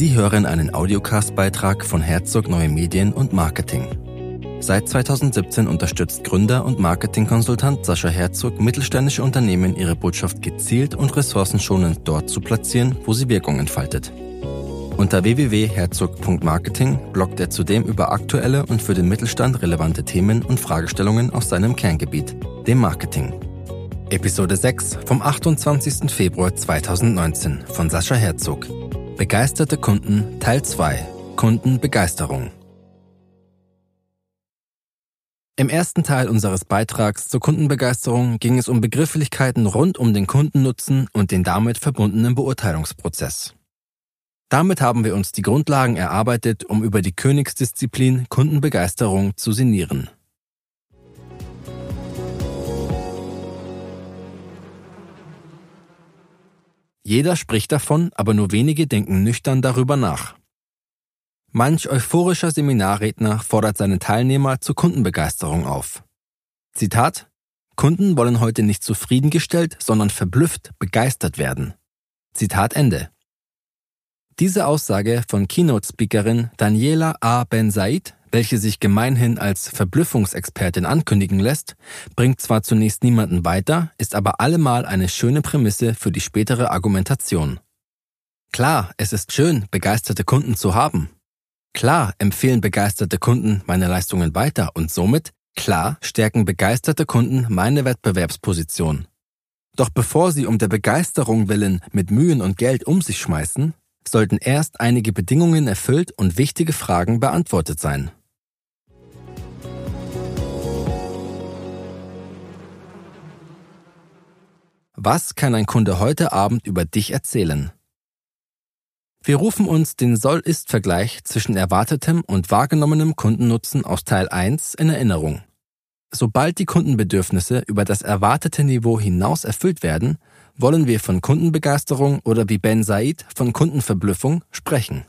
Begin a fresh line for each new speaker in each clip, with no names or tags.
Sie hören einen Audiocast-Beitrag von Herzog Neue Medien und Marketing. Seit 2017 unterstützt Gründer und Marketingkonsultant Sascha Herzog mittelständische Unternehmen, ihre Botschaft gezielt und ressourcenschonend dort zu platzieren, wo sie Wirkung entfaltet. Unter www.herzog.marketing bloggt er zudem über aktuelle und für den Mittelstand relevante Themen und Fragestellungen aus seinem Kerngebiet, dem Marketing. Episode 6 vom 28. Februar 2019 von Sascha Herzog. Begeisterte Kunden Teil 2 Kundenbegeisterung. Im ersten Teil unseres Beitrags zur Kundenbegeisterung ging es um Begrifflichkeiten rund um den Kundennutzen und den damit verbundenen Beurteilungsprozess. Damit haben wir uns die Grundlagen erarbeitet, um über die Königsdisziplin Kundenbegeisterung zu sinnieren. Jeder spricht davon, aber nur wenige denken nüchtern darüber nach. Manch euphorischer Seminarredner fordert seine Teilnehmer zur Kundenbegeisterung auf. Zitat Kunden wollen heute nicht zufriedengestellt, sondern verblüfft, begeistert werden. Zitat Ende. Diese Aussage von Keynote-Speakerin Daniela A. Ben Said welche sich gemeinhin als Verblüffungsexpertin ankündigen lässt, bringt zwar zunächst niemanden weiter, ist aber allemal eine schöne Prämisse für die spätere Argumentation. Klar, es ist schön, begeisterte Kunden zu haben. Klar empfehlen begeisterte Kunden meine Leistungen weiter und somit, klar, stärken begeisterte Kunden meine Wettbewerbsposition. Doch bevor sie um der Begeisterung willen mit Mühen und Geld um sich schmeißen, sollten erst einige Bedingungen erfüllt und wichtige Fragen beantwortet sein. Was kann ein Kunde heute Abend über dich erzählen? Wir rufen uns den Soll-Ist-Vergleich zwischen erwartetem und wahrgenommenem Kundennutzen aus Teil 1 in Erinnerung. Sobald die Kundenbedürfnisse über das erwartete Niveau hinaus erfüllt werden, wollen wir von Kundenbegeisterung oder wie Ben Said von Kundenverblüffung sprechen.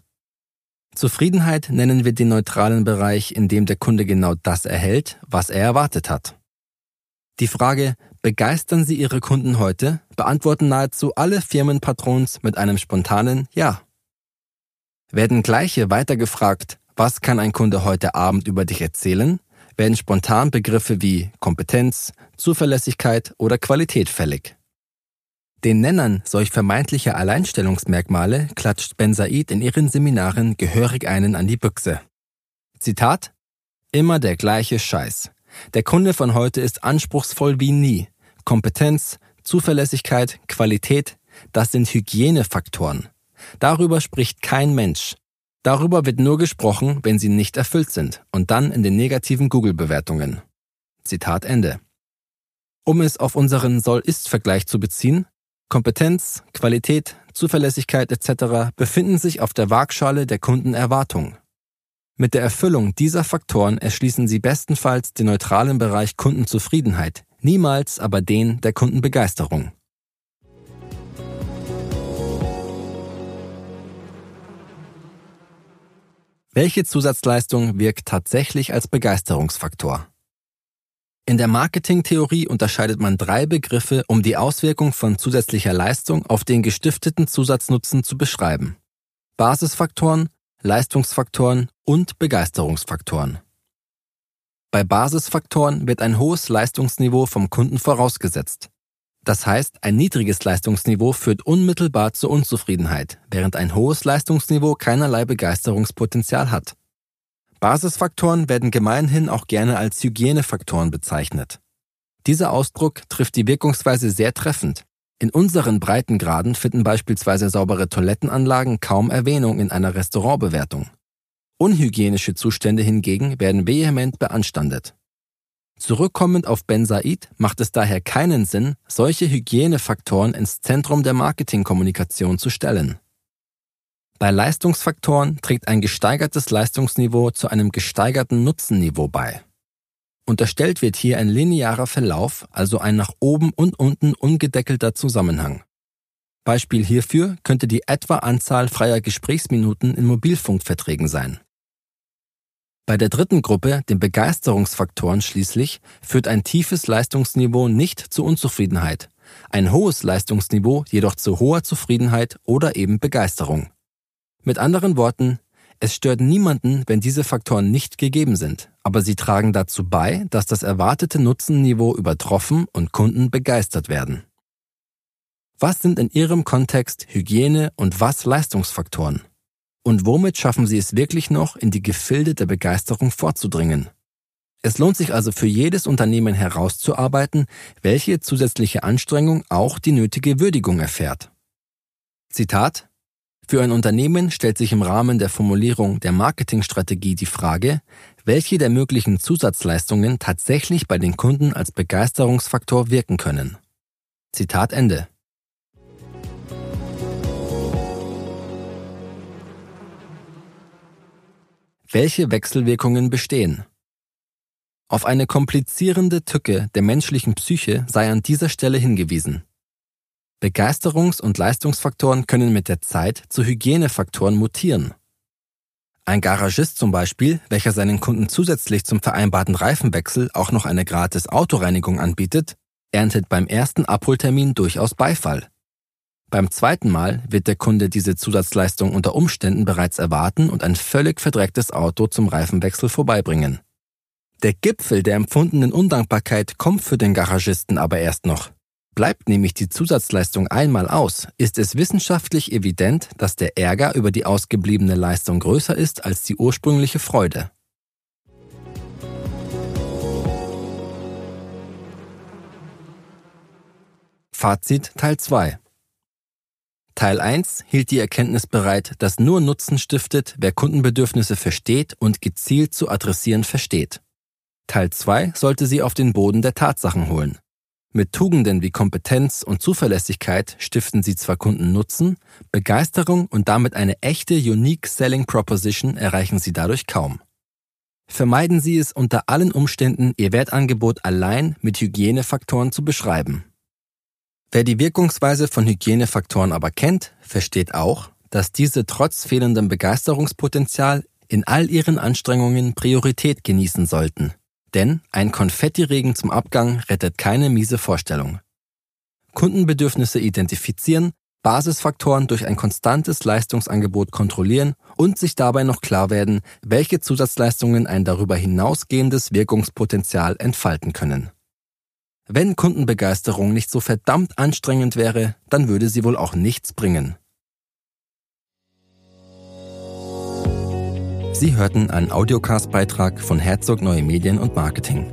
Zufriedenheit nennen wir den neutralen Bereich, in dem der Kunde genau das erhält, was er erwartet hat. Die Frage, begeistern Sie Ihre Kunden heute, beantworten nahezu alle Firmenpatrons mit einem spontanen Ja. Werden gleiche weiter gefragt, was kann ein Kunde heute Abend über dich erzählen, werden spontan Begriffe wie Kompetenz, Zuverlässigkeit oder Qualität fällig. Den Nennern solch vermeintlicher Alleinstellungsmerkmale klatscht Ben Said in ihren Seminaren gehörig einen an die Büchse. Zitat Immer der gleiche Scheiß. Der Kunde von heute ist anspruchsvoll wie nie. Kompetenz, Zuverlässigkeit, Qualität, das sind Hygienefaktoren. Darüber spricht kein Mensch. Darüber wird nur gesprochen, wenn sie nicht erfüllt sind und dann in den negativen Google-Bewertungen. Zitat Ende. Um es auf unseren Soll-Ist-Vergleich zu beziehen, Kompetenz, Qualität, Zuverlässigkeit etc. befinden sich auf der Waagschale der Kundenerwartung. Mit der Erfüllung dieser Faktoren erschließen Sie bestenfalls den neutralen Bereich Kundenzufriedenheit, niemals aber den der Kundenbegeisterung. Welche Zusatzleistung wirkt tatsächlich als Begeisterungsfaktor? In der Marketingtheorie unterscheidet man drei Begriffe, um die Auswirkung von zusätzlicher Leistung auf den gestifteten Zusatznutzen zu beschreiben. Basisfaktoren, Leistungsfaktoren und Begeisterungsfaktoren. Bei Basisfaktoren wird ein hohes Leistungsniveau vom Kunden vorausgesetzt. Das heißt, ein niedriges Leistungsniveau führt unmittelbar zur Unzufriedenheit, während ein hohes Leistungsniveau keinerlei Begeisterungspotenzial hat. Basisfaktoren werden gemeinhin auch gerne als Hygienefaktoren bezeichnet. Dieser Ausdruck trifft die Wirkungsweise sehr treffend. In unseren Breitengraden finden beispielsweise saubere Toilettenanlagen kaum Erwähnung in einer Restaurantbewertung. Unhygienische Zustände hingegen werden vehement beanstandet. Zurückkommend auf Ben Said macht es daher keinen Sinn, solche Hygienefaktoren ins Zentrum der Marketingkommunikation zu stellen. Bei Leistungsfaktoren trägt ein gesteigertes Leistungsniveau zu einem gesteigerten Nutzenniveau bei. Unterstellt wird hier ein linearer Verlauf, also ein nach oben und unten ungedeckelter Zusammenhang. Beispiel hierfür könnte die etwa Anzahl freier Gesprächsminuten in Mobilfunkverträgen sein. Bei der dritten Gruppe, den Begeisterungsfaktoren schließlich, führt ein tiefes Leistungsniveau nicht zu Unzufriedenheit, ein hohes Leistungsniveau jedoch zu hoher Zufriedenheit oder eben Begeisterung. Mit anderen Worten, es stört niemanden, wenn diese Faktoren nicht gegeben sind, aber sie tragen dazu bei, dass das erwartete Nutzenniveau übertroffen und Kunden begeistert werden. Was sind in Ihrem Kontext Hygiene und was Leistungsfaktoren? Und womit schaffen Sie es wirklich noch, in die Gefilde der Begeisterung vorzudringen? Es lohnt sich also für jedes Unternehmen herauszuarbeiten, welche zusätzliche Anstrengung auch die nötige Würdigung erfährt. Zitat Für ein Unternehmen stellt sich im Rahmen der Formulierung der Marketingstrategie die Frage, welche der möglichen Zusatzleistungen tatsächlich bei den Kunden als Begeisterungsfaktor wirken können. Zitat Ende. Welche Wechselwirkungen bestehen? Auf eine komplizierende Tücke der menschlichen Psyche sei an dieser Stelle hingewiesen. Begeisterungs- und Leistungsfaktoren können mit der Zeit zu Hygienefaktoren mutieren. Ein Garagist zum Beispiel, welcher seinen Kunden zusätzlich zum vereinbarten Reifenwechsel auch noch eine gratis Autoreinigung anbietet, erntet beim ersten Abholtermin durchaus Beifall. Beim zweiten Mal wird der Kunde diese Zusatzleistung unter Umständen bereits erwarten und ein völlig verdrecktes Auto zum Reifenwechsel vorbeibringen. Der Gipfel der empfundenen Undankbarkeit kommt für den Garagisten aber erst noch. Bleibt nämlich die Zusatzleistung einmal aus, ist es wissenschaftlich evident, dass der Ärger über die ausgebliebene Leistung größer ist als die ursprüngliche Freude. Fazit Teil 2 Teil 1 hielt die Erkenntnis bereit, dass nur Nutzen stiftet, wer Kundenbedürfnisse versteht und gezielt zu adressieren versteht. Teil 2 sollte sie auf den Boden der Tatsachen holen. Mit Tugenden wie Kompetenz und Zuverlässigkeit stiften sie zwar Kunden Nutzen, Begeisterung und damit eine echte Unique Selling Proposition erreichen sie dadurch kaum. Vermeiden Sie es unter allen Umständen, Ihr Wertangebot allein mit Hygienefaktoren zu beschreiben. Wer die Wirkungsweise von Hygienefaktoren aber kennt, versteht auch, dass diese trotz fehlendem Begeisterungspotenzial in all ihren Anstrengungen Priorität genießen sollten. Denn ein Konfettiregen zum Abgang rettet keine miese Vorstellung. Kundenbedürfnisse identifizieren, Basisfaktoren durch ein konstantes Leistungsangebot kontrollieren und sich dabei noch klar werden, welche Zusatzleistungen ein darüber hinausgehendes Wirkungspotenzial entfalten können. Wenn Kundenbegeisterung nicht so verdammt anstrengend wäre, dann würde sie wohl auch nichts bringen. Sie hörten einen Audiocast-Beitrag von Herzog Neue Medien und Marketing.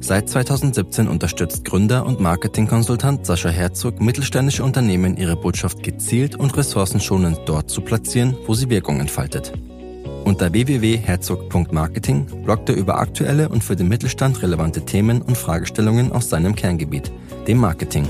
Seit 2017 unterstützt Gründer und Marketingkonsultant Sascha Herzog mittelständische Unternehmen, ihre Botschaft gezielt und ressourcenschonend dort zu platzieren, wo sie Wirkung entfaltet. Unter www.herzog.marketing bloggt er über aktuelle und für den Mittelstand relevante Themen und Fragestellungen aus seinem Kerngebiet, dem Marketing.